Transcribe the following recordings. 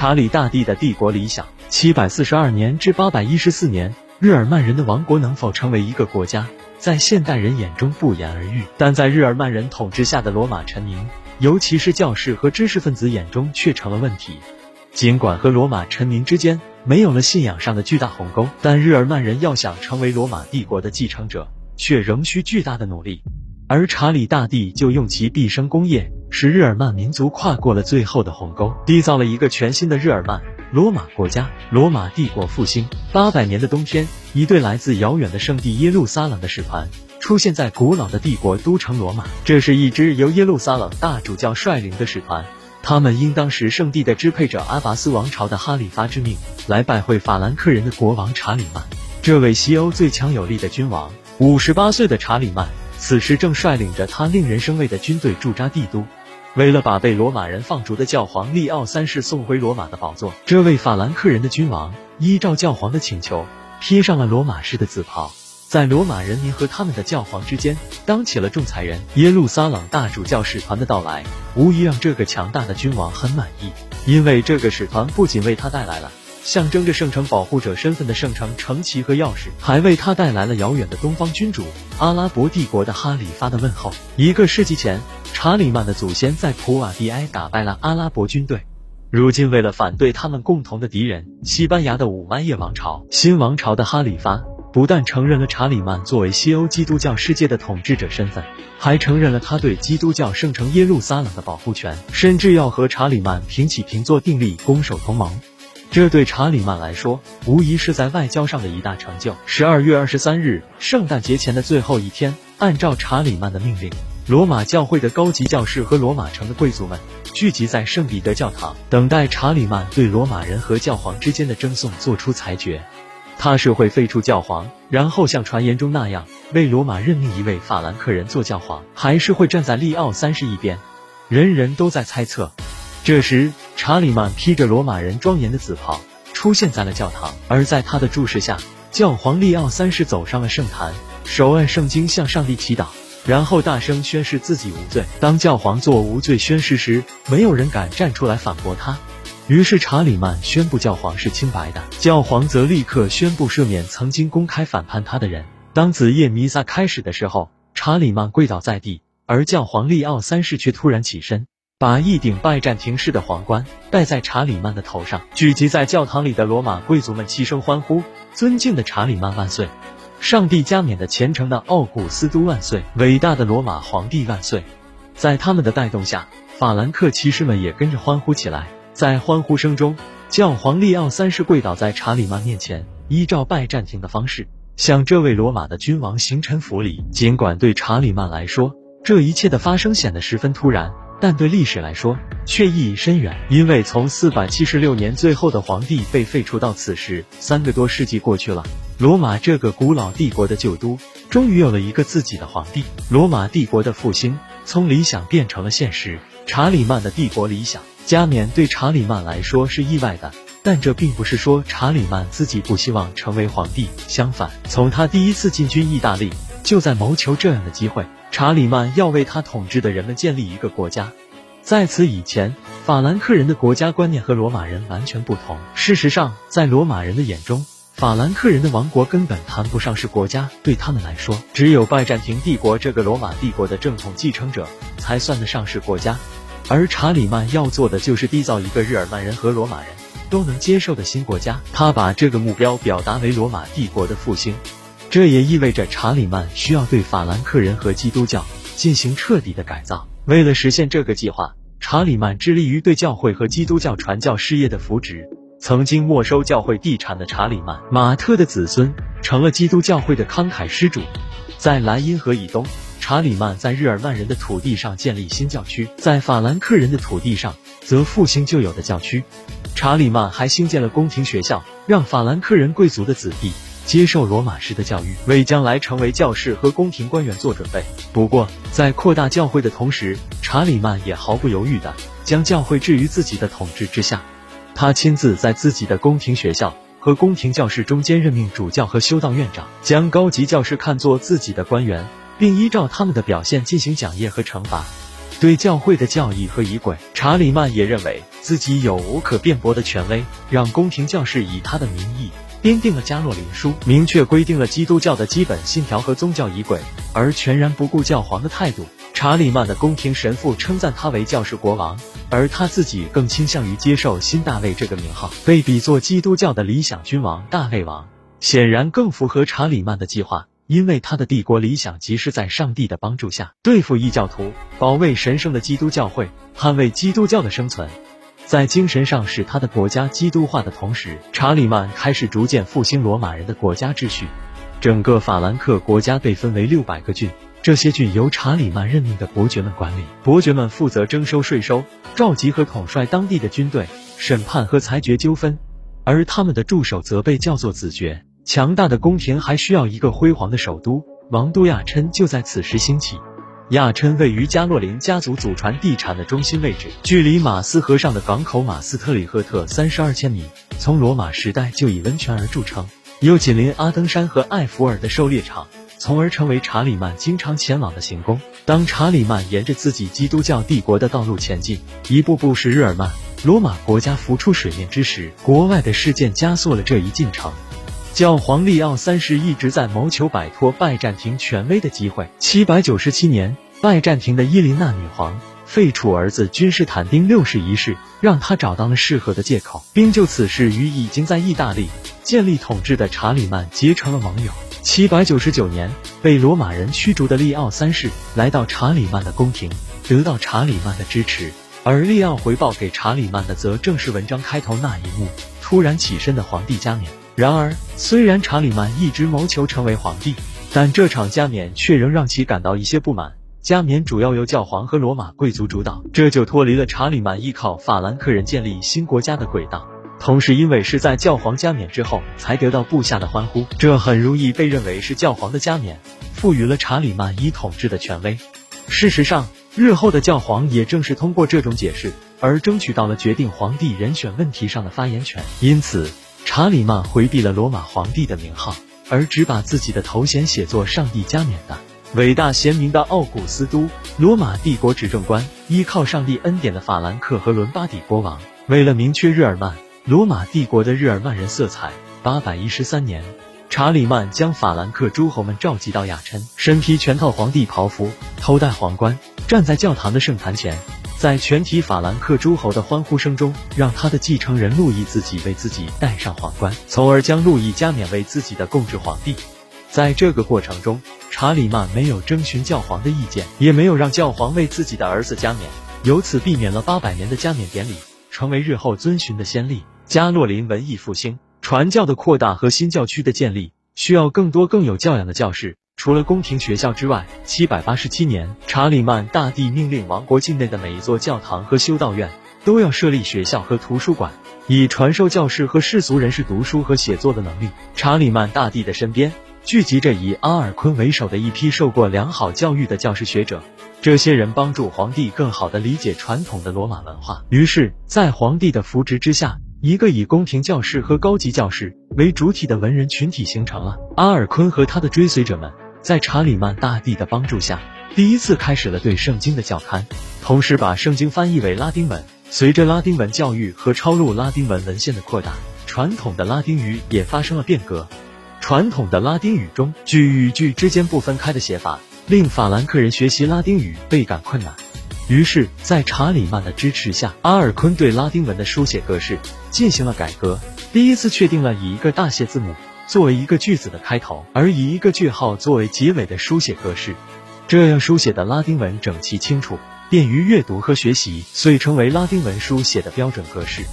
查理大帝的帝国理想：七百四十二年至八百一十四年，日耳曼人的王国能否成为一个国家，在现代人眼中不言而喻，但在日耳曼人统治下的罗马臣民，尤其是教士和知识分子眼中却成了问题。尽管和罗马臣民之间没有了信仰上的巨大鸿沟，但日耳曼人要想成为罗马帝国的继承者，却仍需巨大的努力。而查理大帝就用其毕生功业，使日耳曼民族跨过了最后的鸿沟，缔造了一个全新的日耳曼罗马国家。罗马帝国复兴八百年的冬天，一队来自遥远的圣地耶路撒冷的使团出现在古老的帝国都城罗马。这是一支由耶路撒冷大主教率领的使团，他们应当时圣地的支配者阿拔斯王朝的哈里发之命，来拜会法兰克人的国王查理曼。这位西欧最强有力的君王，五十八岁的查理曼。此时正率领着他令人生畏的军队驻扎帝都，为了把被罗马人放逐的教皇利奥三世送回罗马的宝座，这位法兰克人的君王依照教皇的请求，披上了罗马式的紫袍，在罗马人民和他们的教皇之间当起了仲裁人。耶路撒冷大主教使团的到来，无疑让这个强大的君王很满意，因为这个使团不仅为他带来了。象征着圣城保护者身份的圣城城旗和钥匙，还为他带来了遥远的东方君主阿拉伯帝国的哈里发的问候。一个世纪前，查理曼的祖先在普瓦蒂埃打败了阿拉伯军队，如今为了反对他们共同的敌人西班牙的五麦叶王朝，新王朝的哈里发不但承认了查理曼作为西欧基督教世界的统治者身份，还承认了他对基督教圣城耶路撒冷的保护权，甚至要和查理曼平起平坐，订立攻守同盟。这对查理曼来说，无疑是在外交上的一大成就。十二月二十三日，圣诞节前的最后一天，按照查理曼的命令，罗马教会的高级教士和罗马城的贵族们聚集在圣彼得教堂，等待查理曼对罗马人和教皇之间的争讼做出裁决。他是会废除教皇，然后像传言中那样为罗马任命一位法兰克人做教皇，还是会站在利奥三世一边？人人都在猜测。这时，查理曼披着罗马人庄严的紫袍出现在了教堂，而在他的注视下，教皇利奥三世走上了圣坛，手按圣经向上帝祈祷，然后大声宣誓自己无罪。当教皇做无罪宣誓时，没有人敢站出来反驳他。于是查理曼宣布教皇是清白的，教皇则立刻宣布赦免曾经公开反叛他的人。当子夜弥撒开始的时候，查理曼跪倒在地，而教皇利奥三世却突然起身。把一顶拜占庭式的皇冠戴在查理曼的头上，聚集在教堂里的罗马贵族们齐声欢呼：“尊敬的查理曼万岁！上帝加冕的虔诚的奥古斯都万岁！伟大的罗马皇帝万岁！”在他们的带动下，法兰克骑士们也跟着欢呼起来。在欢呼声中，教皇利奥三世跪倒在查理曼面前，依照拜占庭的方式向这位罗马的君王行臣服礼。尽管对查理曼来说，这一切的发生显得十分突然。但对历史来说却意义深远，因为从四百七十六年最后的皇帝被废除到此时，三个多世纪过去了，罗马这个古老帝国的旧都终于有了一个自己的皇帝。罗马帝国的复兴从理想变成了现实。查理曼的帝国理想加冕对查理曼来说是意外的，但这并不是说查理曼自己不希望成为皇帝。相反，从他第一次进军意大利，就在谋求这样的机会。查理曼要为他统治的人们建立一个国家。在此以前，法兰克人的国家观念和罗马人完全不同。事实上，在罗马人的眼中，法兰克人的王国根本谈不上是国家。对他们来说，只有拜占庭帝国这个罗马帝国的正统继承者才算得上是国家。而查理曼要做的就是缔造一个日耳曼人和罗马人都能接受的新国家。他把这个目标表达为罗马帝国的复兴。这也意味着查理曼需要对法兰克人和基督教进行彻底的改造。为了实现这个计划，查理曼致力于对教会和基督教传教事业的扶植。曾经没收教会地产的查理曼马特的子孙成了基督教会的慷慨施主。在莱茵河以东，查理曼在日耳曼人的土地上建立新教区；在法兰克人的土地上，则复兴旧有的教区。查理曼还兴建了宫廷学校，让法兰克人贵族的子弟。接受罗马式的教育，为将来成为教士和宫廷官员做准备。不过，在扩大教会的同时，查理曼也毫不犹豫地将教会置于自己的统治之下。他亲自在自己的宫廷学校和宫廷教士中间任命主教和修道院长，将高级教士看作自己的官员，并依照他们的表现进行讲业和惩罚。对教会的教义和仪轨，查理曼也认为自己有无可辩驳的权威，让宫廷教士以他的名义编定了加洛林书，明确规定了基督教的基本信条和宗教仪轨，而全然不顾教皇的态度。查理曼的宫廷神父称赞他为教士国王，而他自己更倾向于接受新大卫这个名号，被比作基督教的理想君王大卫王，显然更符合查理曼的计划。因为他的帝国理想即是在上帝的帮助下对付异教徒，保卫神圣的基督教会，捍卫基督教的生存，在精神上使他的国家基督化的同时，查理曼开始逐渐复兴罗马人的国家秩序。整个法兰克国家被分为六百个郡，这些郡由查理曼任命的伯爵们管理，伯爵们负责征收税收、召集和统帅当地的军队、审判和裁决纠纷，而他们的助手则被叫做子爵。强大的宫廷还需要一个辉煌的首都，王都亚琛就在此时兴起。亚琛位于加洛林家族祖传地产的中心位置，距离马斯河上的港口马斯特里赫特三十二千米。从罗马时代就以温泉而著称，又紧邻阿登山和艾弗尔的狩猎场，从而成为查理曼经常前往的行宫。当查理曼沿着自己基督教帝国的道路前进，一步步使日耳曼罗马国家浮出水面之时，国外的事件加速了这一进程。教皇利奥三世一直在谋求摆脱拜占庭权威的机会。七百九十七年，拜占庭的伊琳娜女皇废除儿子君士坦丁六世一事，让他找到了适合的借口，并就此事与已经在意大利建立统治的查理曼结成了盟友。七百九十九年，被罗马人驱逐的利奥三世来到查理曼的宫廷，得到查理曼的支持，而利奥回报给查理曼的，则正是文章开头那一幕：突然起身的皇帝加冕。然而，虽然查理曼一直谋求成为皇帝，但这场加冕却仍让其感到一些不满。加冕主要由教皇和罗马贵族主导，这就脱离了查理曼依靠法兰克人建立新国家的轨道。同时，因为是在教皇加冕之后才得到部下的欢呼，这很容易被认为是教皇的加冕赋予了查理曼一统治的权威。事实上，日后的教皇也正是通过这种解释而争取到了决定皇帝人选问题上的发言权。因此。查理曼回避了罗马皇帝的名号，而只把自己的头衔写作“上帝加冕的伟大贤明的奥古斯都，罗马帝国执政官，依靠上帝恩典的法兰克和伦巴底国王”。为了明确日耳曼罗马帝国的日耳曼人色彩，八百一十三年，查理曼将法兰克诸侯们召集到亚琛，身披全套皇帝袍服，头戴皇冠，站在教堂的圣坛前。在全体法兰克诸侯的欢呼声中，让他的继承人路易自己为自己戴上皇冠，从而将路易加冕为自己的共治皇帝。在这个过程中，查理曼没有征询教皇的意见，也没有让教皇为自己的儿子加冕，由此避免了八百年的加冕典礼，成为日后遵循的先例。加洛林文艺复兴、传教的扩大和新教区的建立，需要更多更有教养的教士。除了宫廷学校之外，七百八十七年，查理曼大帝命令王国境内的每一座教堂和修道院都要设立学校和图书馆，以传授教士和世俗人士读书和写作的能力。查理曼大帝的身边聚集着以阿尔昆为首的一批受过良好教育的教师学者，这些人帮助皇帝更好地理解传统的罗马文化。于是，在皇帝的扶植之下，一个以宫廷教士和高级教士为主体的文人群体形成了。阿尔昆和他的追随者们。在查理曼大帝的帮助下，第一次开始了对圣经的教刊，同时把圣经翻译为拉丁文。随着拉丁文教育和抄录拉丁文文献的扩大，传统的拉丁语也发生了变革。传统的拉丁语中句与句之间不分开的写法，令法兰克人学习拉丁语倍感困难。于是，在查理曼的支持下，阿尔昆对拉丁文的书写格式进行了改革，第一次确定了以一个大写字母。作为一个句子的开头，而以一个句号作为结尾的书写格式，这样书写的拉丁文整齐清楚，便于阅读和学习，所以成为拉丁文书写的标准格式。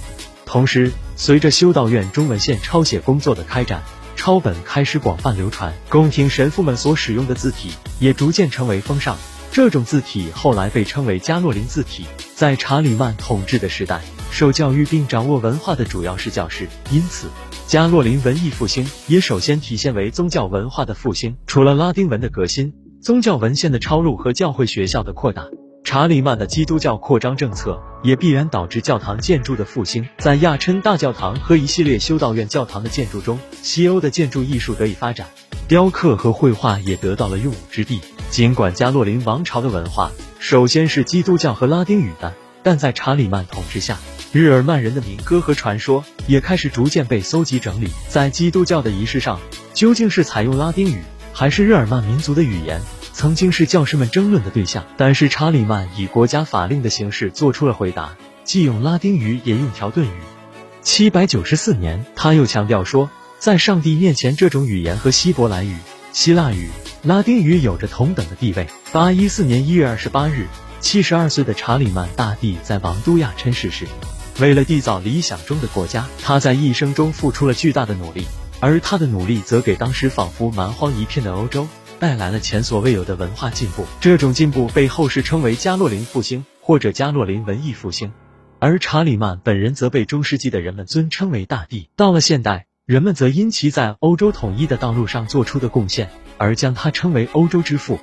同时，随着修道院中文线抄写工作的开展，抄本开始广泛流传，宫廷神父们所使用的字体也逐渐成为风尚。这种字体后来被称为加洛林字体。在查理曼统治的时代，受教育并掌握文化的主要是教士，因此。加洛林文艺复兴也首先体现为宗教文化的复兴。除了拉丁文的革新、宗教文献的抄录和教会学校的扩大，查理曼的基督教扩张政策也必然导致教堂建筑的复兴。在亚琛大教堂和一系列修道院教堂的建筑中，西欧的建筑艺术得以发展，雕刻和绘画也得到了用武之地。尽管加洛林王朝的文化首先是基督教和拉丁语的，但在查理曼统治下，日耳曼人的民歌和传说也开始逐渐被搜集整理。在基督教的仪式上，究竟是采用拉丁语还是日耳曼民族的语言，曾经是教师们争论的对象。但是查理曼以国家法令的形式做出了回答，既用拉丁语也用条顿语。七百九十四年，他又强调说，在上帝面前，这种语言和希伯来语、希腊语。拉丁语有着同等的地位。八一四年一月二十八日，七十二岁的查理曼大帝在王都亚琛逝世。为了缔造理想中的国家，他在一生中付出了巨大的努力，而他的努力则给当时仿佛蛮荒一片的欧洲带来了前所未有的文化进步。这种进步被后世称为加洛林复兴或者加洛林文艺复兴，而查理曼本人则被中世纪的人们尊称为大帝。到了现代。人们则因其在欧洲统一的道路上做出的贡献，而将他称为欧洲之父。